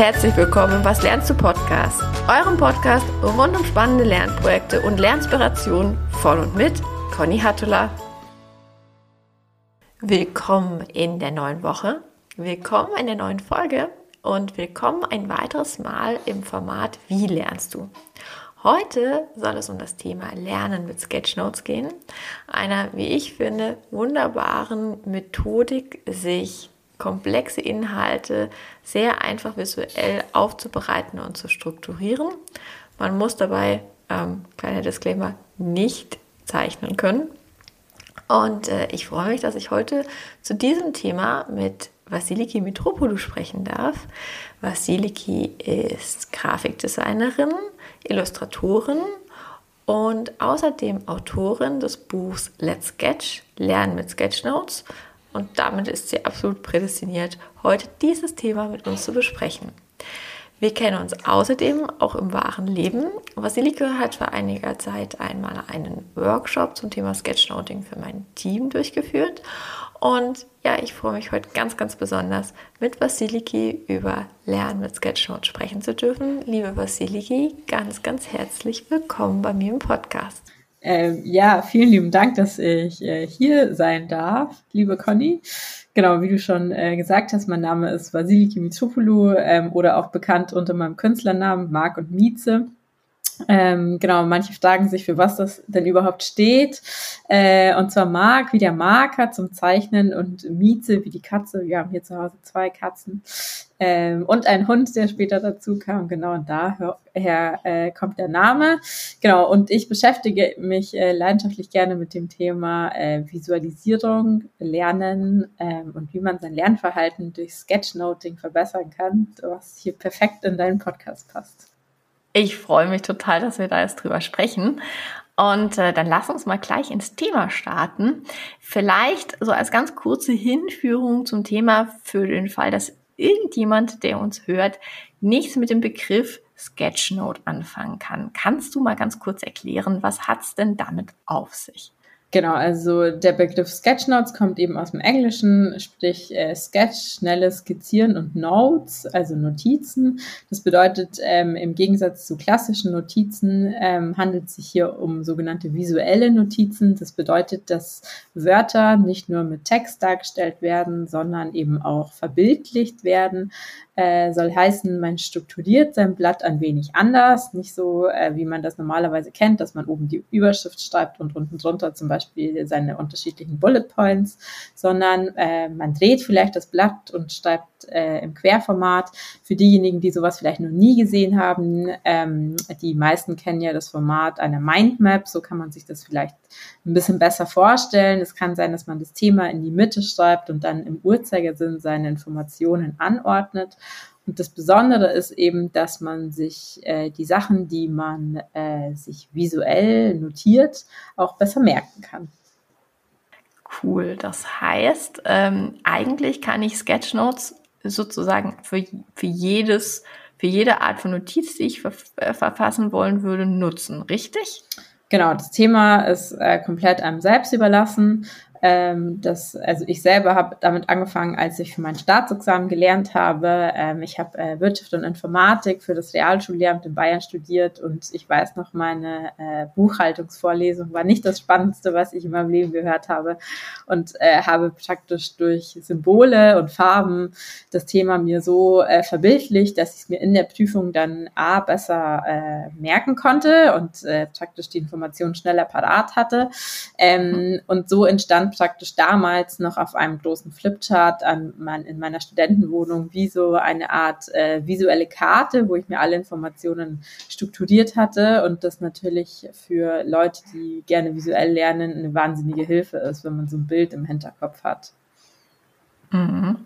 herzlich willkommen. Im Was lernst du Podcast, eurem Podcast rund um spannende Lernprojekte und Lernspirationen von und mit Conny Hattula. Willkommen in der neuen Woche, willkommen in der neuen Folge. Und willkommen ein weiteres Mal im Format Wie lernst du? Heute soll es um das Thema Lernen mit Sketchnotes gehen, einer, wie ich finde, wunderbaren Methodik, sich komplexe Inhalte sehr einfach visuell aufzubereiten und zu strukturieren. Man muss dabei, ähm, kleiner Disclaimer, nicht zeichnen können. Und äh, ich freue mich, dass ich heute zu diesem Thema mit Vasiliki Mitropoulou sprechen darf. Vasiliki ist Grafikdesignerin, Illustratorin und außerdem Autorin des Buchs Let's Sketch, Lernen mit Sketchnotes und damit ist sie absolut prädestiniert, heute dieses Thema mit uns zu besprechen. Wir kennen uns außerdem auch im wahren Leben. Vasilike hat vor einiger Zeit einmal einen Workshop zum Thema Sketchnoting für mein Team durchgeführt. Und ja, ich freue mich heute ganz, ganz besonders, mit Vasiliki über Lernen mit Sketchnote sprechen zu dürfen. Liebe Vasiliki, ganz, ganz herzlich willkommen bei mir im Podcast. Ähm, ja, vielen lieben Dank, dass ich äh, hier sein darf, liebe Conny. Genau, wie du schon äh, gesagt hast, mein Name ist Vasiliki Mitsopoulou ähm, oder auch bekannt unter meinem Künstlernamen Marc und Mieze. Ähm, genau, manche fragen sich, für was das denn überhaupt steht. Äh, und zwar Mark wie der Marker zum Zeichnen und Mieze wie die Katze. Wir haben hier zu Hause zwei Katzen. Ähm, und ein Hund, der später dazu kam. Genau, und daher äh, kommt der Name. Genau, und ich beschäftige mich äh, leidenschaftlich gerne mit dem Thema äh, Visualisierung, Lernen ähm, und wie man sein Lernverhalten durch Sketchnoting verbessern kann, was hier perfekt in deinen Podcast passt. Ich freue mich total, dass wir da jetzt drüber sprechen. Und äh, dann lass uns mal gleich ins Thema starten. Vielleicht so als ganz kurze Hinführung zum Thema für den Fall, dass irgendjemand, der uns hört, nichts mit dem Begriff Sketchnote anfangen kann. Kannst du mal ganz kurz erklären, was hat's denn damit auf sich? Genau, also der Begriff Sketchnotes kommt eben aus dem Englischen, sprich äh, Sketch, schnelles Skizzieren und Notes, also Notizen. Das bedeutet, ähm, im Gegensatz zu klassischen Notizen ähm, handelt es sich hier um sogenannte visuelle Notizen. Das bedeutet, dass Wörter nicht nur mit Text dargestellt werden, sondern eben auch verbildlicht werden äh, soll heißen, man strukturiert sein Blatt ein wenig anders, nicht so, äh, wie man das normalerweise kennt, dass man oben die Überschrift schreibt und unten drunter zum Beispiel seine unterschiedlichen Bullet Points, sondern äh, man dreht vielleicht das Blatt und schreibt äh, im Querformat. Für diejenigen, die sowas vielleicht noch nie gesehen haben, ähm, die meisten kennen ja das Format einer Mindmap, so kann man sich das vielleicht ein bisschen besser vorstellen. Es kann sein, dass man das Thema in die Mitte schreibt und dann im Uhrzeigersinn seine Informationen anordnet. Und das Besondere ist eben, dass man sich äh, die Sachen, die man äh, sich visuell notiert, auch besser merken kann. Cool. Das heißt, ähm, eigentlich kann ich Sketchnotes sozusagen für, für jedes, für jede Art von Notiz, die ich ver äh, verfassen wollen würde, nutzen, richtig? Genau, das Thema ist äh, komplett einem selbst überlassen. Ähm, das, also ich selber habe damit angefangen, als ich für mein Staatsexamen gelernt habe. Ähm, ich habe äh, Wirtschaft und Informatik für das Realschullehramt in Bayern studiert und ich weiß noch, meine äh, Buchhaltungsvorlesung war nicht das Spannendste, was ich in meinem Leben gehört habe und äh, habe praktisch durch Symbole und Farben das Thema mir so äh, verbildlicht, dass ich es mir in der Prüfung dann A besser äh, merken konnte und äh, praktisch die Informationen schneller parat hatte. Ähm, und so entstand praktisch damals noch auf einem großen Flipchart an mein, in meiner Studentenwohnung wie so eine Art äh, visuelle Karte, wo ich mir alle Informationen strukturiert hatte und das natürlich für Leute, die gerne visuell lernen, eine wahnsinnige Hilfe ist, wenn man so ein Bild im Hinterkopf hat. Mhm.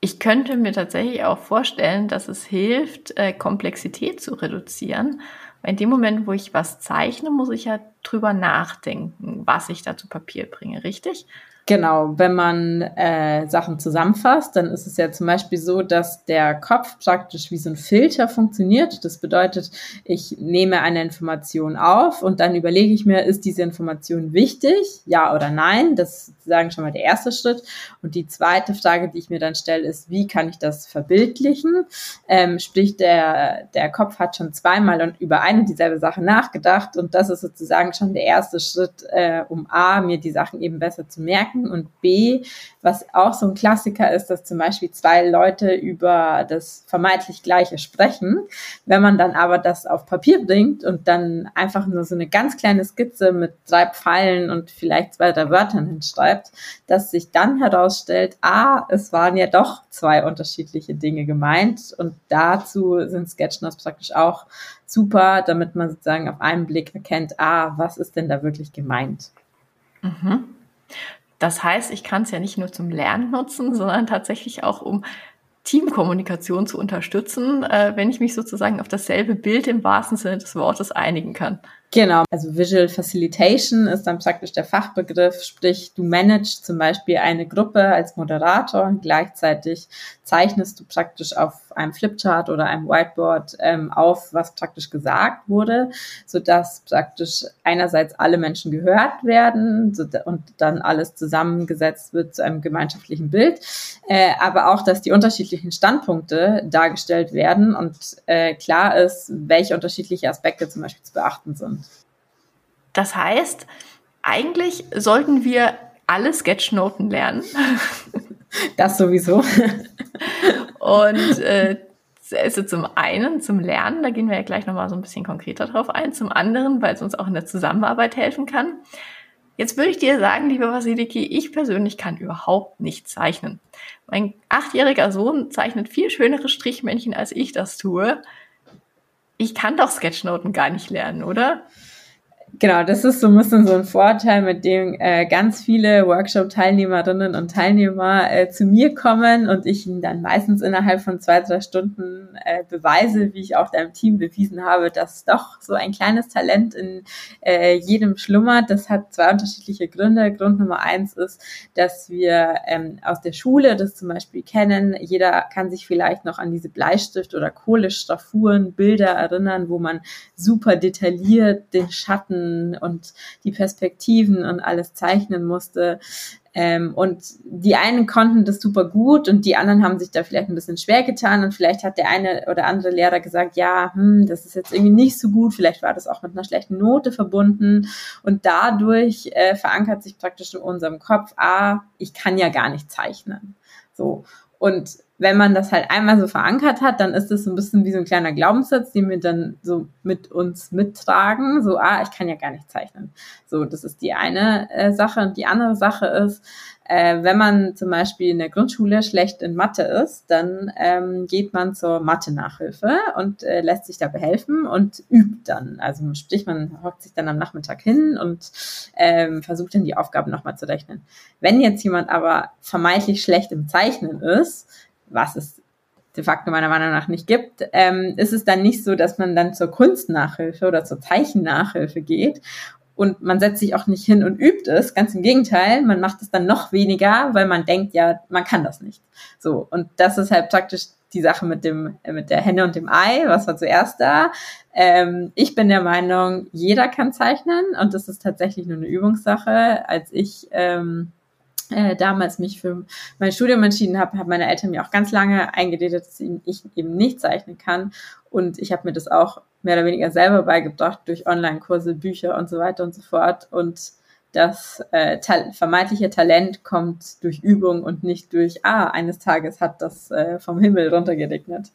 Ich könnte mir tatsächlich auch vorstellen, dass es hilft, äh, Komplexität zu reduzieren. In dem Moment, wo ich was zeichne, muss ich ja drüber nachdenken, was ich da zu Papier bringe, richtig? Genau, wenn man äh, Sachen zusammenfasst, dann ist es ja zum Beispiel so, dass der Kopf praktisch wie so ein Filter funktioniert. Das bedeutet, ich nehme eine Information auf und dann überlege ich mir, ist diese Information wichtig, ja oder nein? Das ist sozusagen schon mal der erste Schritt. Und die zweite Frage, die ich mir dann stelle, ist, wie kann ich das verbildlichen? Ähm, sprich, der, der Kopf hat schon zweimal und über eine dieselbe Sache nachgedacht und das ist sozusagen schon der erste Schritt, äh, um A, mir die Sachen eben besser zu merken merken und B, was auch so ein Klassiker ist, dass zum Beispiel zwei Leute über das vermeintlich Gleiche sprechen. Wenn man dann aber das auf Papier bringt und dann einfach nur so eine ganz kleine Skizze mit drei Pfeilen und vielleicht zwei, drei Wörtern hinschreibt, dass sich dann herausstellt, ah, es waren ja doch zwei unterschiedliche Dinge gemeint und dazu sind Sketchnotes praktisch auch super, damit man sozusagen auf einen Blick erkennt, ah, was ist denn da wirklich gemeint? Mhm. Das heißt, ich kann es ja nicht nur zum Lernen nutzen, sondern tatsächlich auch, um Teamkommunikation zu unterstützen, äh, wenn ich mich sozusagen auf dasselbe Bild im wahrsten Sinne des Wortes einigen kann. Genau, also Visual Facilitation ist dann praktisch der Fachbegriff, sprich du managst zum Beispiel eine Gruppe als Moderator und gleichzeitig zeichnest du praktisch auf einem Flipchart oder einem Whiteboard ähm, auf, was praktisch gesagt wurde, sodass praktisch einerseits alle Menschen gehört werden und dann alles zusammengesetzt wird zu einem gemeinschaftlichen Bild, äh, aber auch, dass die unterschiedlichen Standpunkte dargestellt werden und äh, klar ist, welche unterschiedliche Aspekte zum Beispiel zu beachten sind. Das heißt, eigentlich sollten wir alle Sketchnoten lernen. Das sowieso. Und äh, also zum einen zum Lernen, da gehen wir ja gleich nochmal so ein bisschen konkreter drauf ein. Zum anderen, weil es uns auch in der Zusammenarbeit helfen kann. Jetzt würde ich dir sagen, liebe Vasiliki, ich persönlich kann überhaupt nicht zeichnen. Mein achtjähriger Sohn zeichnet viel schönere Strichmännchen, als ich das tue. Ich kann doch Sketchnoten gar nicht lernen, oder? Genau, das ist so ein bisschen so ein Vorteil, mit dem äh, ganz viele Workshop-Teilnehmerinnen und Teilnehmer äh, zu mir kommen und ich ihnen dann meistens innerhalb von zwei, drei Stunden äh, beweise, wie ich auch deinem Team bewiesen habe, dass doch so ein kleines Talent in äh, jedem schlummert. Das hat zwei unterschiedliche Gründe. Grund Nummer eins ist, dass wir ähm, aus der Schule das zum Beispiel kennen. Jeder kann sich vielleicht noch an diese Bleistift- oder Kohlestraffuren, Bilder erinnern, wo man super detailliert den Schatten und die Perspektiven und alles zeichnen musste. Ähm, und die einen konnten das super gut und die anderen haben sich da vielleicht ein bisschen schwer getan und vielleicht hat der eine oder andere Lehrer gesagt, ja, hm, das ist jetzt irgendwie nicht so gut, vielleicht war das auch mit einer schlechten Note verbunden und dadurch äh, verankert sich praktisch in unserem Kopf, ah, ich kann ja gar nicht zeichnen. So. Und wenn man das halt einmal so verankert hat, dann ist es so ein bisschen wie so ein kleiner Glaubenssatz, den wir dann so mit uns mittragen. So, ah, ich kann ja gar nicht zeichnen. So, das ist die eine äh, Sache. Und die andere Sache ist, äh, wenn man zum Beispiel in der Grundschule schlecht in Mathe ist, dann ähm, geht man zur Mathe-Nachhilfe und äh, lässt sich da behelfen und übt dann. Also sprich, man hockt sich dann am Nachmittag hin und ähm, versucht dann die Aufgaben nochmal zu rechnen. Wenn jetzt jemand aber vermeintlich schlecht im Zeichnen ist, was es de facto meiner Meinung nach nicht gibt, ähm, ist es dann nicht so, dass man dann zur Kunstnachhilfe oder zur Zeichennachhilfe geht und man setzt sich auch nicht hin und übt es. Ganz im Gegenteil, man macht es dann noch weniger, weil man denkt, ja, man kann das nicht. So. Und das ist halt praktisch die Sache mit dem, mit der Henne und dem Ei. Was war zuerst da? Ähm, ich bin der Meinung, jeder kann zeichnen und das ist tatsächlich nur eine Übungssache. Als ich, ähm, äh, damals mich für mein Studium entschieden habe, haben meine Eltern mir auch ganz lange eingeredet, dass ich eben nicht zeichnen kann. Und ich habe mir das auch mehr oder weniger selber beigebracht durch Online-Kurse, Bücher und so weiter und so fort. Und das äh, ta vermeintliche Talent kommt durch Übung und nicht durch, ah, eines Tages hat das äh, vom Himmel runtergeregnet.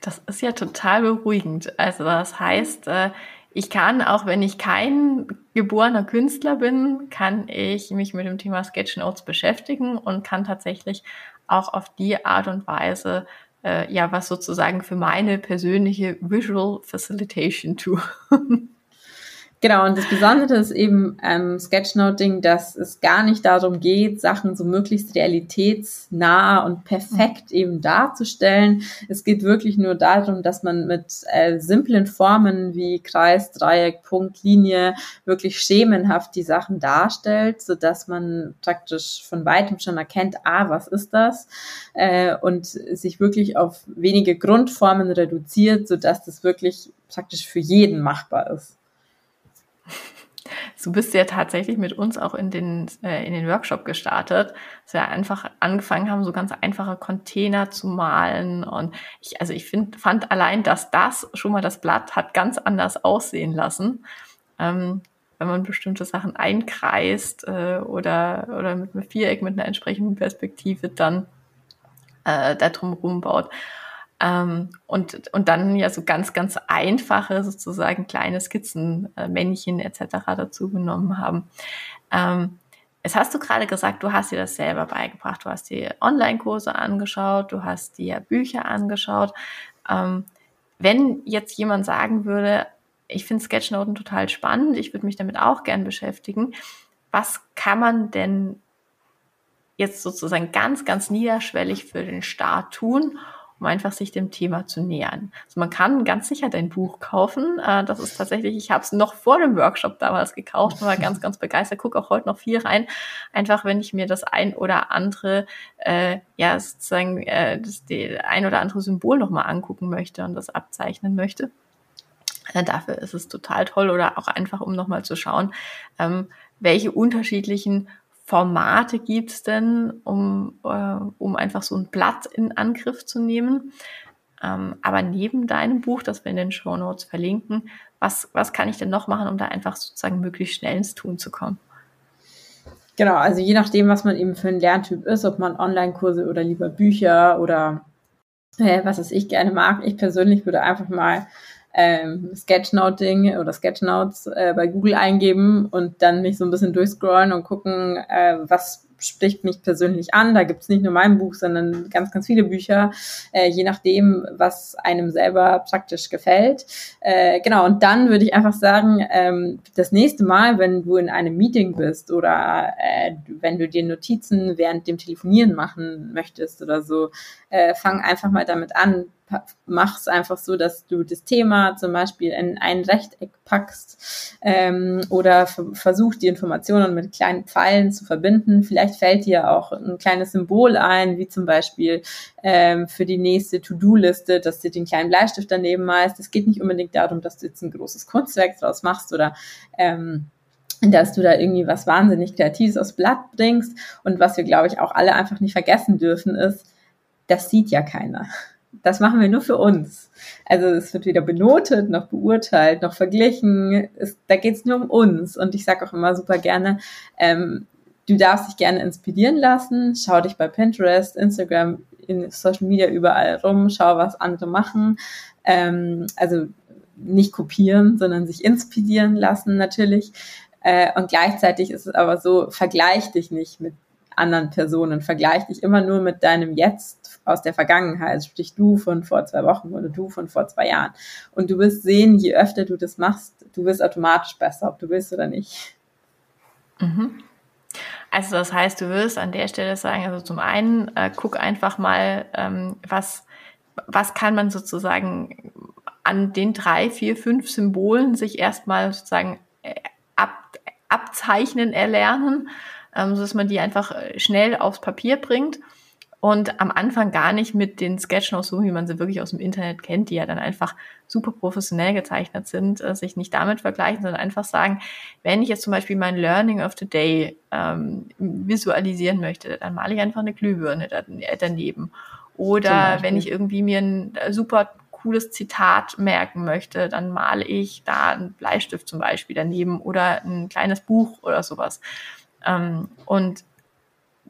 Das ist ja total beruhigend. Also das heißt, äh, ich kann, auch wenn ich kein geborener Künstler bin, kann ich mich mit dem Thema Sketchnotes beschäftigen und kann tatsächlich auch auf die Art und Weise äh, ja was sozusagen für meine persönliche Visual Facilitation tun. Genau, und das Besondere ist eben ähm, Sketchnoting, dass es gar nicht darum geht, Sachen so möglichst realitätsnah und perfekt eben darzustellen. Es geht wirklich nur darum, dass man mit äh, simplen Formen wie Kreis, Dreieck, Punkt, Linie wirklich schemenhaft die Sachen darstellt, so dass man praktisch von weitem schon erkennt, ah, was ist das? Äh, und sich wirklich auf wenige Grundformen reduziert, so dass das wirklich praktisch für jeden machbar ist. Du bist ja tatsächlich mit uns auch in den, äh, in den Workshop gestartet, dass wir einfach angefangen haben, so ganz einfache Container zu malen. Und ich, also ich find, fand allein, dass das schon mal das Blatt hat ganz anders aussehen lassen. Ähm, wenn man bestimmte Sachen einkreist äh, oder, oder mit einem Viereck mit einer entsprechenden Perspektive dann äh, da drum baut. Ähm, und, und dann ja so ganz, ganz einfache sozusagen kleine Skizzen, äh, Männchen etc. dazu genommen haben. Ähm, Jetzt hast du gerade gesagt, du hast dir das selber beigebracht. Du hast dir Online-Kurse angeschaut, du hast dir Bücher angeschaut. Ähm, wenn jetzt jemand sagen würde, ich finde Sketchnoten total spannend, ich würde mich damit auch gern beschäftigen, was kann man denn jetzt sozusagen ganz, ganz niederschwellig für den Start tun, um einfach sich dem Thema zu nähern. Also man kann ganz sicher dein Buch kaufen. Äh, das ist tatsächlich, ich habe es noch vor dem Workshop damals gekauft und war ganz, ganz begeistert. Gucke auch heute noch viel rein. Einfach, wenn ich mir das ein oder andere, äh, ja, sozusagen, äh, das die ein oder andere Symbol nochmal angucken möchte und das abzeichnen möchte. Äh, dafür ist es total toll oder auch einfach, um nochmal zu schauen, ähm, welche unterschiedlichen Formate gibt es denn, um, äh, um einfach so ein Blatt in Angriff zu nehmen? Ähm, aber neben deinem Buch, das wir in den Show Notes verlinken, was, was kann ich denn noch machen, um da einfach sozusagen möglichst schnell ins Tun zu kommen? Genau, also je nachdem, was man eben für ein Lerntyp ist, ob man Online-Kurse oder lieber Bücher oder äh, was es ich gerne mag. Ich persönlich würde einfach mal ähm, Sketchnoting oder Sketchnotes äh, bei Google eingeben und dann mich so ein bisschen durchscrollen und gucken, äh, was spricht mich persönlich an. Da gibt's nicht nur mein Buch, sondern ganz, ganz viele Bücher, äh, je nachdem, was einem selber praktisch gefällt. Äh, genau, und dann würde ich einfach sagen, ähm, das nächste Mal, wenn du in einem Meeting bist oder äh, wenn du dir Notizen während dem Telefonieren machen möchtest oder so, äh, fang einfach mal damit an, mach es einfach so, dass du das Thema zum Beispiel in ein Rechteck packst ähm, oder versuch die Informationen mit kleinen Pfeilen zu verbinden. Vielleicht fällt dir auch ein kleines Symbol ein, wie zum Beispiel ähm, für die nächste To-Do-Liste, dass du den kleinen Bleistift daneben malst. Es geht nicht unbedingt darum, dass du jetzt ein großes Kunstwerk draus machst oder ähm, dass du da irgendwie was wahnsinnig Kreatives aufs Blatt bringst. Und was wir, glaube ich, auch alle einfach nicht vergessen dürfen, ist, das sieht ja keiner das machen wir nur für uns. Also es wird weder benotet, noch beurteilt, noch verglichen. Es, da geht es nur um uns. Und ich sage auch immer super gerne, ähm, du darfst dich gerne inspirieren lassen. Schau dich bei Pinterest, Instagram, in Social Media überall rum, schau, was andere machen. Ähm, also nicht kopieren, sondern sich inspirieren lassen natürlich. Äh, und gleichzeitig ist es aber so, vergleich dich nicht mit anderen Personen. Vergleich dich immer nur mit deinem Jetzt aus der Vergangenheit, sprich du von vor zwei Wochen oder du von vor zwei Jahren. Und du wirst sehen, je öfter du das machst, du wirst automatisch besser, ob du willst oder nicht. Mhm. Also das heißt, du wirst an der Stelle sagen, also zum einen, äh, guck einfach mal, ähm, was, was kann man sozusagen an den drei, vier, fünf Symbolen sich erstmal sozusagen äh, ab, abzeichnen erlernen ähm, dass man die einfach äh, schnell aufs Papier bringt und am Anfang gar nicht mit den Sketchnotes, so wie man sie wirklich aus dem Internet kennt, die ja dann einfach super professionell gezeichnet sind, äh, sich nicht damit vergleichen, sondern einfach sagen, wenn ich jetzt zum Beispiel mein Learning of the Day ähm, visualisieren möchte, dann male ich einfach eine Glühbirne äh, daneben. Oder wenn ich irgendwie mir ein äh, super cooles Zitat merken möchte, dann male ich da einen Bleistift zum Beispiel daneben oder ein kleines Buch oder sowas. Ähm, und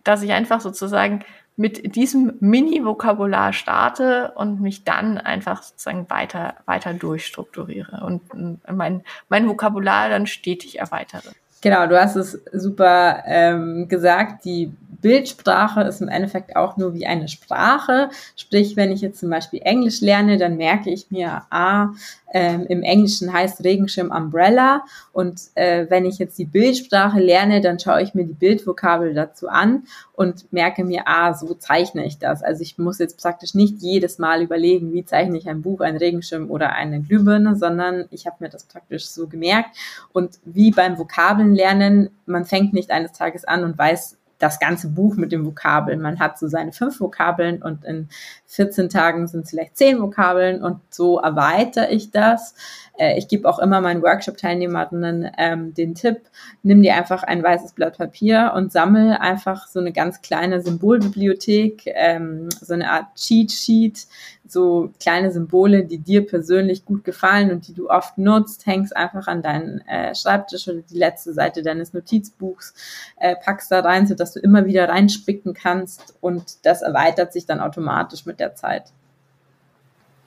dass ich einfach sozusagen mit diesem Mini-Vokabular starte und mich dann einfach sozusagen weiter, weiter durchstrukturiere und mein, mein Vokabular dann stetig erweitere. Genau, du hast es super ähm, gesagt. Die Bildsprache ist im Endeffekt auch nur wie eine Sprache. Sprich, wenn ich jetzt zum Beispiel Englisch lerne, dann merke ich mir, ah, ähm, im Englischen heißt Regenschirm Umbrella. Und äh, wenn ich jetzt die Bildsprache lerne, dann schaue ich mir die Bildvokabel dazu an und merke mir, ah, so zeichne ich das. Also ich muss jetzt praktisch nicht jedes Mal überlegen, wie zeichne ich ein Buch, einen Regenschirm oder eine Glühbirne, sondern ich habe mir das praktisch so gemerkt. Und wie beim Vokabeln lernen, man fängt nicht eines Tages an und weiß, das ganze Buch mit den Vokabeln. Man hat so seine fünf Vokabeln und in 14 Tagen sind es vielleicht zehn Vokabeln und so erweitere ich das. Äh, ich gebe auch immer meinen Workshop-Teilnehmerinnen ähm, den Tipp, nimm dir einfach ein weißes Blatt Papier und sammel einfach so eine ganz kleine Symbolbibliothek, ähm, so eine Art Cheat Sheet, so kleine Symbole, die dir persönlich gut gefallen und die du oft nutzt, hängst einfach an deinen äh, Schreibtisch oder die letzte Seite deines Notizbuchs, äh, packst da rein, sodass du immer wieder reinspicken kannst und das erweitert sich dann automatisch mit der Zeit.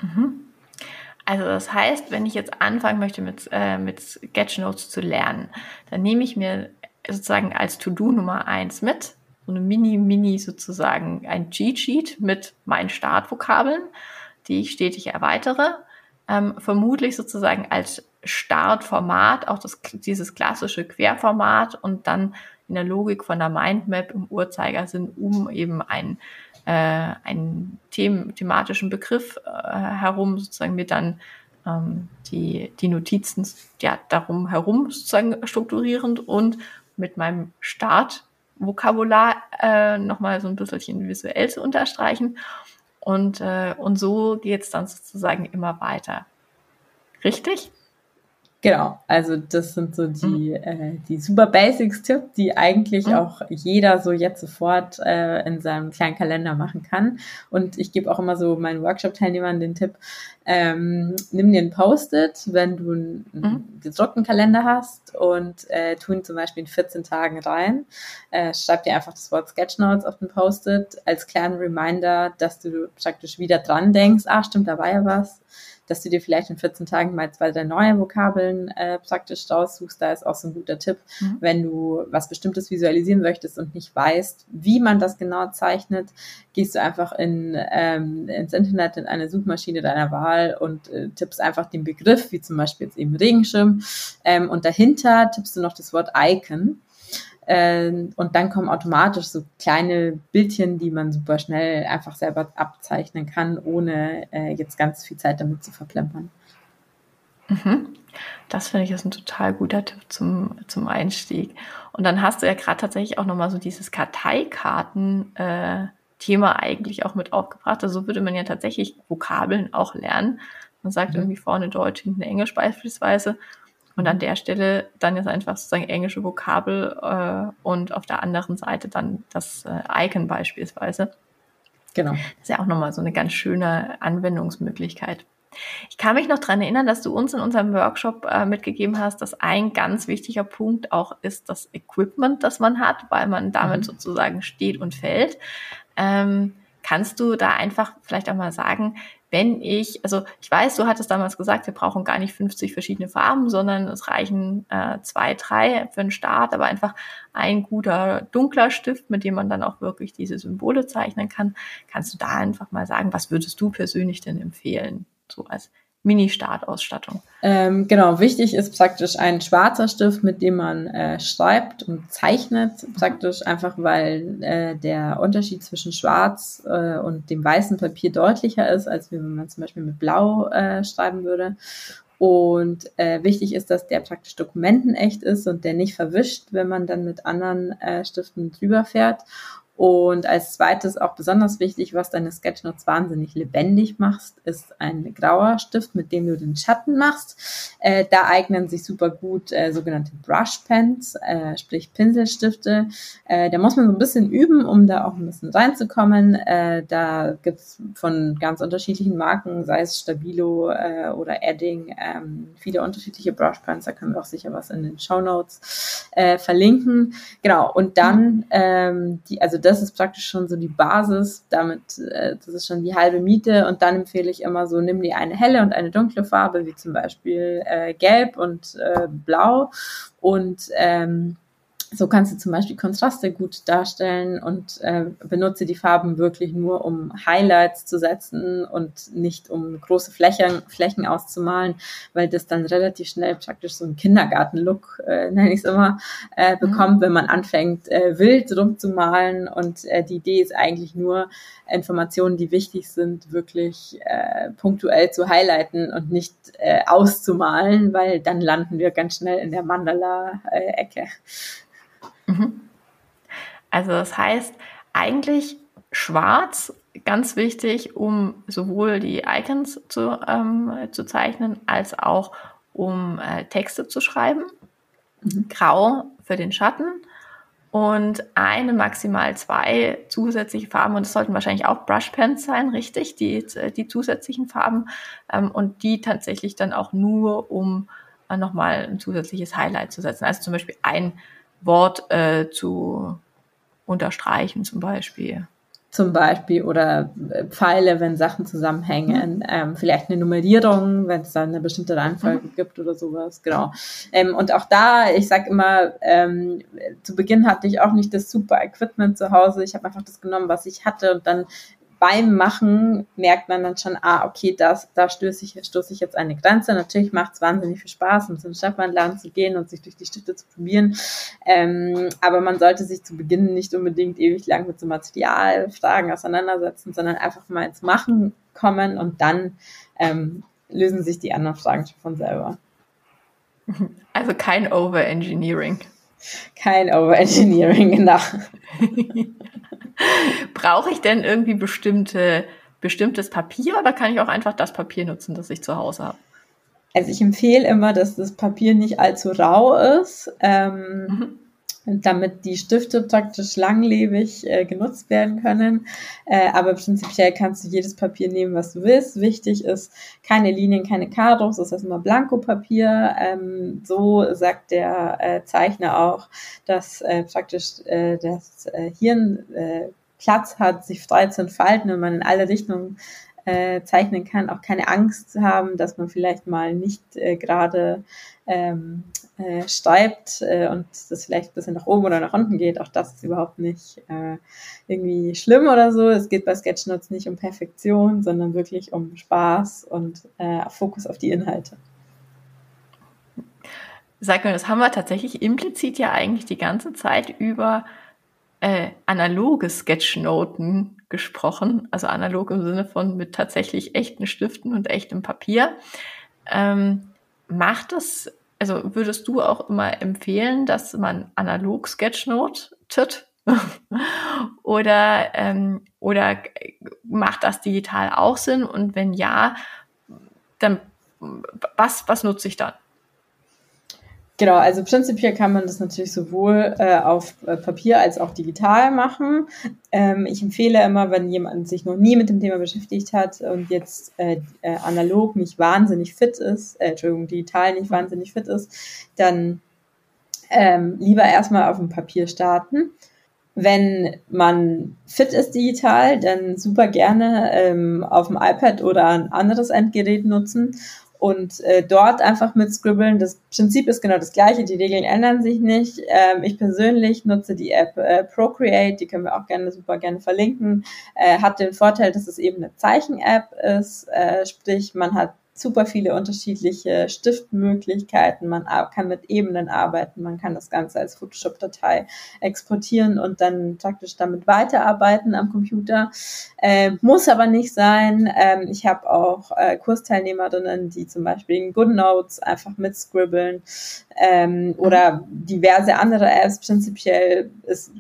Mhm. Also das heißt, wenn ich jetzt anfangen möchte mit, äh, mit Sketchnotes zu lernen, dann nehme ich mir sozusagen als To-Do Nummer eins mit, so eine Mini-Mini sozusagen ein Cheat-Sheet mit meinen Startvokabeln, die ich stetig erweitere. Ähm, vermutlich sozusagen als Startformat auch das, dieses klassische Querformat und dann in der Logik von der Mindmap im Uhrzeigersinn um eben ein äh, einen them thematischen Begriff äh, herum sozusagen mir dann ähm, die, die Notizen ja, darum herum sozusagen strukturierend und mit meinem Startvokabular äh, nochmal so ein bisschen visuell zu unterstreichen. Und, äh, und so geht es dann sozusagen immer weiter. Richtig? Genau, also das sind so die, mhm. äh, die super Basics-Tipps, die eigentlich mhm. auch jeder so jetzt sofort äh, in seinem kleinen Kalender machen kann. Und ich gebe auch immer so meinen Workshop-Teilnehmern den Tipp, ähm, nimm dir ein Post-it, wenn du einen mhm. gedruckten Kalender hast und äh, tu ihn zum Beispiel in 14 Tagen rein. Äh, schreib dir einfach das Wort Sketchnotes auf den Post-it als kleinen Reminder, dass du praktisch wieder dran denkst, ah stimmt, da war ja was dass du dir vielleicht in 14 Tagen mal zwei, drei neue Vokabeln äh, praktisch raussuchst. Da ist auch so ein guter Tipp, mhm. wenn du was Bestimmtes visualisieren möchtest und nicht weißt, wie man das genau zeichnet, gehst du einfach in, ähm, ins Internet, in eine Suchmaschine deiner Wahl und äh, tippst einfach den Begriff, wie zum Beispiel jetzt eben Regenschirm, ähm, und dahinter tippst du noch das Wort Icon. Ähm, und dann kommen automatisch so kleine Bildchen, die man super schnell einfach selber abzeichnen kann, ohne äh, jetzt ganz viel Zeit damit zu verplempern. Mhm. Das finde ich ist ein total guter Tipp zum, zum Einstieg. Und dann hast du ja gerade tatsächlich auch nochmal so dieses Karteikarten-Thema äh, eigentlich auch mit aufgebracht. Also so würde man ja tatsächlich Vokabeln auch lernen. Man sagt mhm. irgendwie vorne Deutsch, hinten Englisch beispielsweise. Und an der Stelle dann jetzt einfach sozusagen englische Vokabel äh, und auf der anderen Seite dann das äh, Icon beispielsweise. Genau. Das ist ja auch nochmal so eine ganz schöne Anwendungsmöglichkeit. Ich kann mich noch dran erinnern, dass du uns in unserem Workshop äh, mitgegeben hast, dass ein ganz wichtiger Punkt auch ist das Equipment, das man hat, weil man damit mhm. sozusagen steht und fällt. Ähm, kannst du da einfach vielleicht auch mal sagen, wenn ich, also ich weiß, du hattest damals gesagt, wir brauchen gar nicht 50 verschiedene Farben, sondern es reichen äh, zwei, drei für den Start, aber einfach ein guter dunkler Stift, mit dem man dann auch wirklich diese Symbole zeichnen kann. Kannst du da einfach mal sagen, was würdest du persönlich denn empfehlen, so als Mini-Startausstattung. Ähm, genau, wichtig ist praktisch ein schwarzer Stift, mit dem man äh, schreibt und zeichnet. Praktisch einfach, weil äh, der Unterschied zwischen schwarz äh, und dem weißen Papier deutlicher ist, als wenn man zum Beispiel mit blau äh, schreiben würde. Und äh, wichtig ist, dass der praktisch dokumentenecht ist und der nicht verwischt, wenn man dann mit anderen äh, Stiften drüber fährt. Und als zweites auch besonders wichtig, was deine Sketchnotes wahnsinnig lebendig machst, ist ein grauer Stift, mit dem du den Schatten machst. Äh, da eignen sich super gut äh, sogenannte Brush Pens, äh, sprich Pinselstifte. Äh, da muss man so ein bisschen üben, um da auch ein bisschen reinzukommen. Äh, da gibt's von ganz unterschiedlichen Marken, sei es Stabilo äh, oder Edding, ähm, viele unterschiedliche Brush Pens. Da können wir auch sicher was in den Show Notes verlinken. Genau. Und dann ähm, die, also das ist praktisch schon so die Basis. Damit, äh, das ist schon die halbe Miete. Und dann empfehle ich immer so, nimm dir eine helle und eine dunkle Farbe, wie zum Beispiel äh, Gelb und äh, Blau. Und ähm, so kannst du zum Beispiel Kontraste gut darstellen und äh, benutze die Farben wirklich nur, um Highlights zu setzen und nicht um große Flächen, Flächen auszumalen, weil das dann relativ schnell praktisch so einen Kindergarten-Look, äh, nenne ich es immer, äh, mhm. bekommt, mhm. wenn man anfängt, äh, wild rumzumalen. Und äh, die Idee ist eigentlich nur, Informationen, die wichtig sind, wirklich äh, punktuell zu highlighten und nicht äh, auszumalen, weil dann landen wir ganz schnell in der Mandala-Ecke. Mhm. Also das heißt, eigentlich schwarz, ganz wichtig, um sowohl die Icons zu, ähm, zu zeichnen, als auch um äh, Texte zu schreiben. Mhm. Grau für den Schatten und eine, maximal zwei zusätzliche Farben. Und es sollten wahrscheinlich auch Brushpens sein, richtig, die, die zusätzlichen Farben. Ähm, und die tatsächlich dann auch nur, um äh, nochmal ein zusätzliches Highlight zu setzen. Also zum Beispiel ein Wort äh, zu unterstreichen zum Beispiel. Zum Beispiel oder äh, Pfeile, wenn Sachen zusammenhängen, mhm. ähm, vielleicht eine Nummerierung, wenn es dann eine bestimmte Reihenfolge mhm. gibt oder sowas, genau. Ähm, und auch da, ich sag immer, ähm, zu Beginn hatte ich auch nicht das super Equipment zu Hause. Ich habe einfach das genommen, was ich hatte und dann beim Machen merkt man dann schon, ah, okay, das, da stöße ich, stoße ich jetzt eine Grenze. Natürlich macht es wahnsinnig viel Spaß, so einen Stadtbahnladen zu gehen und sich durch die Stifte zu probieren. Ähm, aber man sollte sich zu Beginn nicht unbedingt ewig lang mit so Materialfragen auseinandersetzen, sondern einfach mal ins Machen kommen und dann ähm, lösen sich die anderen Fragen schon von selber. Also kein Overengineering. Kein Overengineering, genau. Brauche ich denn irgendwie bestimmte, bestimmtes Papier oder kann ich auch einfach das Papier nutzen, das ich zu Hause habe? Also ich empfehle immer, dass das Papier nicht allzu rau ist. Ähm, mhm damit die Stifte praktisch langlebig äh, genutzt werden können. Äh, aber prinzipiell kannst du jedes Papier nehmen, was du willst. Wichtig ist keine Linien, keine Kardos, das ist immer Blankopapier. Ähm, so sagt der äh, Zeichner auch, dass äh, praktisch äh, das äh, Hirn äh, Platz hat, sich frei zu entfalten und man in alle Richtungen äh, zeichnen kann, auch keine Angst haben, dass man vielleicht mal nicht äh, gerade ähm, äh, schreibt äh, und das vielleicht ein bisschen nach oben oder nach unten geht. Auch das ist überhaupt nicht äh, irgendwie schlimm oder so. Es geht bei Sketchnotes nicht um Perfektion, sondern wirklich um Spaß und äh, Fokus auf die Inhalte. Sag mal, das haben wir tatsächlich implizit ja eigentlich die ganze Zeit über äh, analoge Sketchnoten gesprochen, also analog im Sinne von mit tatsächlich echten Stiften und echtem Papier. Ähm, macht es, also würdest du auch immer empfehlen, dass man analog Sketchnotet oder, ähm, oder macht das digital auch Sinn? Und wenn ja, dann was, was nutze ich dann? Genau, also prinzipiell kann man das natürlich sowohl äh, auf äh, Papier als auch digital machen. Ähm, ich empfehle immer, wenn jemand sich noch nie mit dem Thema beschäftigt hat und jetzt äh, äh, analog nicht wahnsinnig fit ist, äh, Entschuldigung, digital nicht wahnsinnig fit ist, dann ähm, lieber erstmal auf dem Papier starten. Wenn man fit ist digital, dann super gerne ähm, auf dem iPad oder ein anderes Endgerät nutzen und äh, dort einfach mit Scribbeln. Das Prinzip ist genau das gleiche, die Regeln ändern sich nicht. Ähm, ich persönlich nutze die App äh, Procreate, die können wir auch gerne super gerne verlinken. Äh, hat den Vorteil, dass es eben eine Zeichen-App ist, äh, sprich man hat super viele unterschiedliche Stiftmöglichkeiten. Man kann mit Ebenen arbeiten, man kann das Ganze als Photoshop-Datei exportieren und dann praktisch damit weiterarbeiten am Computer. Äh, muss aber nicht sein. Ähm, ich habe auch äh, Kursteilnehmerinnen, die zum Beispiel in GoodNotes einfach mitscribbeln ähm, oder diverse andere Apps. Prinzipiell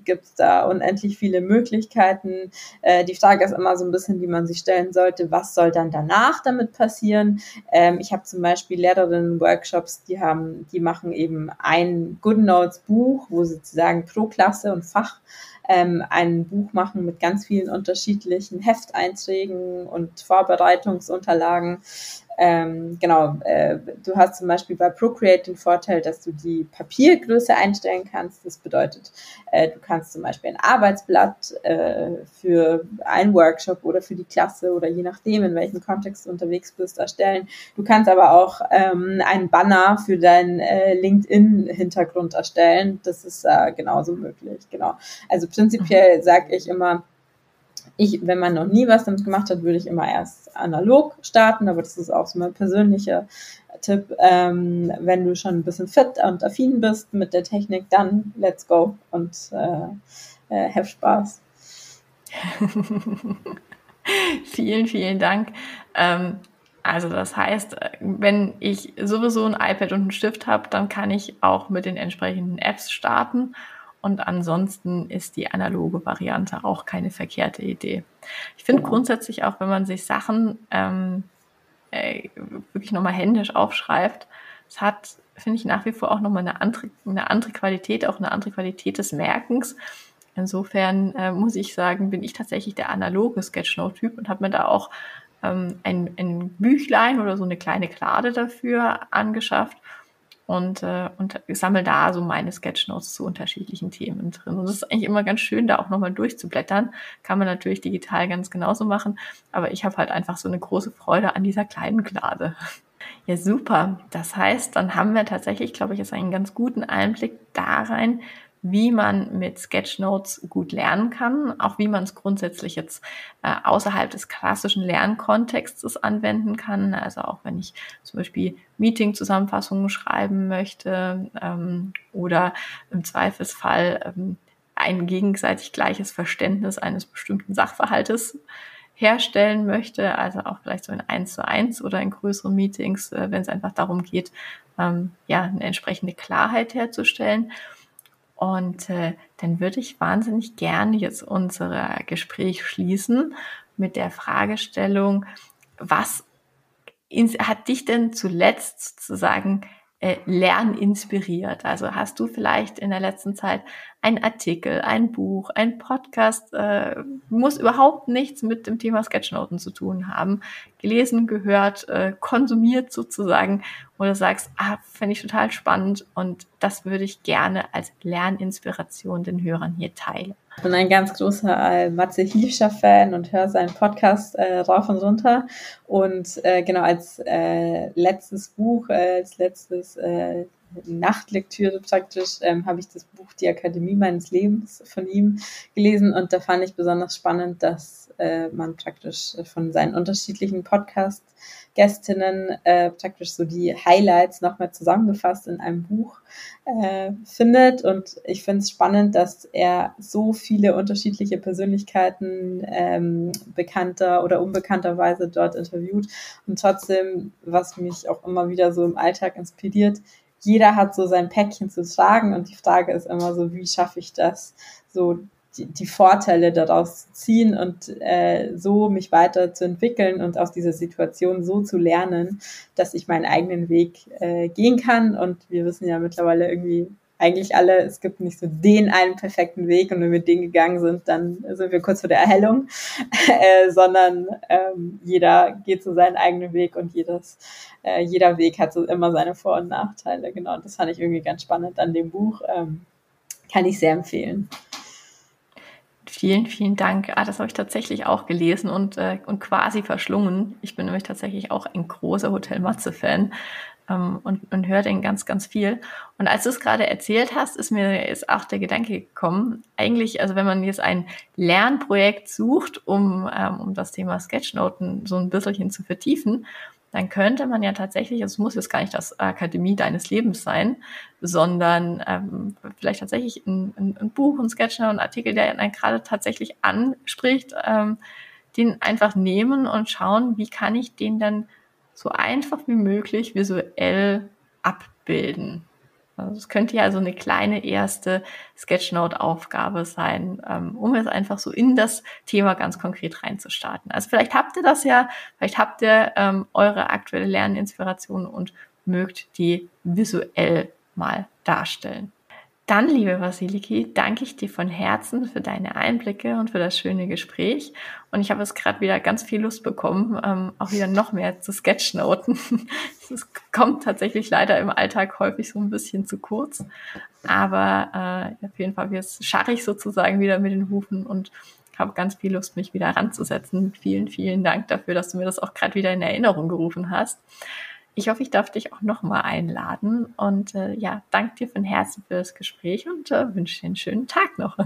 gibt es da unendlich viele Möglichkeiten. Äh, die Frage ist immer so ein bisschen, die man sich stellen sollte, was soll dann danach damit passieren? Ähm, ich habe zum Beispiel Lehrerinnen-Workshops, die haben, die machen eben ein GoodNotes-Buch, wo sozusagen pro Klasse und Fach ähm, ein Buch machen mit ganz vielen unterschiedlichen Hefteinträgen und Vorbereitungsunterlagen ähm, genau, äh, du hast zum Beispiel bei Procreate den Vorteil, dass du die Papiergröße einstellen kannst. Das bedeutet, äh, du kannst zum Beispiel ein Arbeitsblatt äh, für einen Workshop oder für die Klasse oder je nachdem, in welchem Kontext du unterwegs bist, erstellen. Du kannst aber auch ähm, einen Banner für deinen äh, LinkedIn-Hintergrund erstellen. Das ist äh, genauso möglich. Genau. Also prinzipiell sage ich immer, ich, wenn man noch nie was damit gemacht hat, würde ich immer erst analog starten, aber das ist auch so mein persönlicher Tipp. Ähm, wenn du schon ein bisschen fit und affin bist mit der Technik, dann let's go und äh, äh, have Spaß. vielen, vielen Dank. Ähm, also das heißt, wenn ich sowieso ein iPad und einen Stift habe, dann kann ich auch mit den entsprechenden Apps starten und ansonsten ist die analoge Variante auch keine verkehrte Idee. Ich finde genau. grundsätzlich auch, wenn man sich Sachen ähm, äh, wirklich nochmal händisch aufschreibt, es hat, finde ich, nach wie vor auch nochmal eine andere, eine andere Qualität, auch eine andere Qualität des Merkens. Insofern äh, muss ich sagen, bin ich tatsächlich der analoge Sketchnote-Typ und habe mir da auch ähm, ein, ein Büchlein oder so eine kleine Klade dafür angeschafft und, äh, und sammle da so meine Sketchnotes zu unterschiedlichen Themen drin. Und es ist eigentlich immer ganz schön, da auch nochmal durchzublättern. Kann man natürlich digital ganz genauso machen, aber ich habe halt einfach so eine große Freude an dieser kleinen Klade. Ja, super. Das heißt, dann haben wir tatsächlich, glaube ich, jetzt einen ganz guten Einblick da rein, wie man mit Sketchnotes gut lernen kann, auch wie man es grundsätzlich jetzt äh, außerhalb des klassischen Lernkontextes anwenden kann. Also auch wenn ich zum Beispiel Meeting-Zusammenfassungen schreiben möchte ähm, oder im Zweifelsfall ähm, ein gegenseitig gleiches Verständnis eines bestimmten Sachverhaltes herstellen möchte, also auch vielleicht so in eins zu eins oder in größeren Meetings, äh, wenn es einfach darum geht, ähm, ja, eine entsprechende Klarheit herzustellen. Und äh, dann würde ich wahnsinnig gerne jetzt unser Gespräch schließen mit der Fragestellung, was hat dich denn zuletzt sozusagen äh, Lernen inspiriert? Also hast du vielleicht in der letzten Zeit ein Artikel, ein Buch, ein Podcast, äh, muss überhaupt nichts mit dem Thema Sketchnoten zu tun haben, gelesen, gehört, äh, konsumiert sozusagen, wo du sagst, ah, finde ich total spannend und das würde ich gerne als Lerninspiration den Hörern hier teilen. Ich bin ein ganz großer Matze Hielscher Fan und höre seinen Podcast äh, rauf und runter. Und äh, genau als äh, letztes Buch, äh, als letztes äh, Nachtlektüre praktisch ähm, habe ich das Buch Die Akademie meines Lebens von ihm gelesen und da fand ich besonders spannend, dass äh, man praktisch von seinen unterschiedlichen Podcast-Gästinnen äh, praktisch so die Highlights nochmal zusammengefasst in einem Buch äh, findet. Und ich finde es spannend, dass er so viele unterschiedliche Persönlichkeiten ähm, bekannter oder unbekannterweise dort interviewt. Und trotzdem, was mich auch immer wieder so im Alltag inspiriert, jeder hat so sein Päckchen zu tragen. Und die Frage ist immer so, wie schaffe ich das, so die, die Vorteile daraus ziehen und äh, so mich weiterzuentwickeln und aus dieser Situation so zu lernen, dass ich meinen eigenen Weg äh, gehen kann. Und wir wissen ja mittlerweile irgendwie eigentlich alle, es gibt nicht so den einen perfekten Weg und wenn wir den gegangen sind, dann sind wir kurz vor der Erhellung, äh, sondern ähm, jeder geht so seinen eigenen Weg und jedes, äh, jeder Weg hat so immer seine Vor- und Nachteile. Genau, das fand ich irgendwie ganz spannend an dem Buch. Ähm, kann ich sehr empfehlen. Vielen, vielen Dank. Ah, das habe ich tatsächlich auch gelesen und, äh, und quasi verschlungen. Ich bin nämlich tatsächlich auch ein großer Hotel Matze-Fan ähm, und, und höre den ganz, ganz viel. Und als du es gerade erzählt hast, ist mir jetzt auch der Gedanke gekommen, eigentlich, also wenn man jetzt ein Lernprojekt sucht, um, ähm, um das Thema Sketchnoten so ein bisschen zu vertiefen, dann könnte man ja tatsächlich, es muss jetzt gar nicht das Akademie deines Lebens sein, sondern ähm, vielleicht tatsächlich ein, ein, ein Buch, ein Sketchnote, ein Artikel, der einen gerade tatsächlich anspricht, ähm, den einfach nehmen und schauen, wie kann ich den dann so einfach wie möglich visuell abbilden. Also es könnte ja so eine kleine erste Sketchnote-Aufgabe sein, ähm, um es einfach so in das Thema ganz konkret reinzustarten. Also vielleicht habt ihr das ja, vielleicht habt ihr ähm, eure aktuelle Lerninspiration und mögt die visuell mal darstellen. Dann, liebe Vasiliki, danke ich dir von Herzen für deine Einblicke und für das schöne Gespräch. Und ich habe jetzt gerade wieder ganz viel Lust bekommen, ähm, auch wieder noch mehr zu Sketchnoten. Es kommt tatsächlich leider im Alltag häufig so ein bisschen zu kurz. Aber äh, auf jeden Fall scharre ich sozusagen wieder mit den Hufen und habe ganz viel Lust, mich wieder ranzusetzen. Vielen, vielen Dank dafür, dass du mir das auch gerade wieder in Erinnerung gerufen hast. Ich hoffe, ich darf dich auch nochmal einladen und äh, ja, danke dir von Herzen für das Gespräch und äh, wünsche dir einen schönen Tag noch.